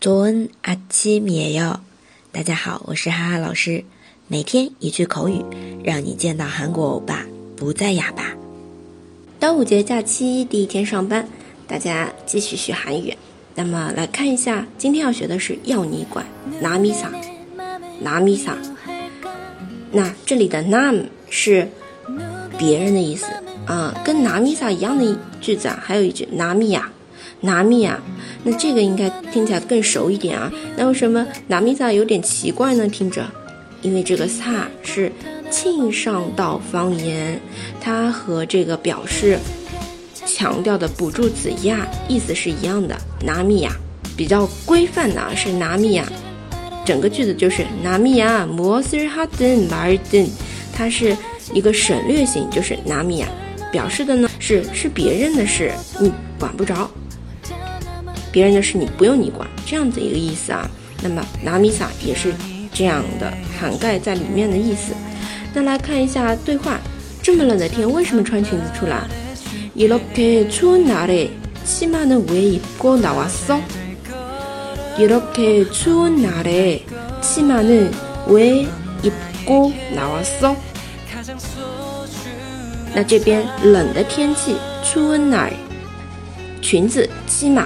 早安，阿七米哟！大家好，我是哈哈老师，每天一句口语，让你见到韩国欧巴不再哑巴。端午节假期第一天上班，大家继续学韩语。那么来看一下，今天要学的是要你管拿米撒，拿米撒。那这里的 nam 是别人的意思啊，跟拿米撒一样的句子啊，还有一句拿米呀。拿米啊，那这个应该听起来更熟一点啊。那为什么拿米萨有点奇怪呢？听着，因为这个萨是庆尚道方言，它和这个表示强调的补助词呀意思是一样的。拿米啊，比较规范的是拿米啊，整个句子就是拿米啊，摩斯哈登马尔登，它是一个省略型，就是拿米啊，表示的呢是是别人的事，你管不着。别人的事你不用你管，这样子一个意思啊。那么拿米撒也是这样的涵盖在里面的意思。那来看一下对话：这么冷的天，为什么穿裙子出来？이렇게추운날에치마는왜입고나왔어이렇게추운날에치마는왜입고나왔어那这边冷的天气，추운 날， 裙子，치마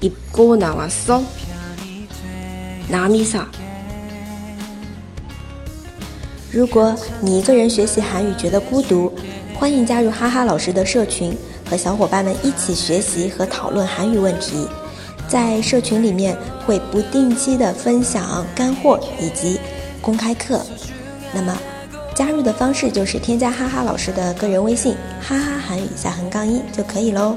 입고나왔어나미사如果你一个人学习韩语觉得孤独，欢迎加入哈哈老师的社群，和小伙伴们一起学习和讨论韩语问题。在社群里面会不定期的分享干货以及公开课。那么加入的方式就是添加哈哈老师的个人微信“哈哈韩语下横杠一”就可以喽。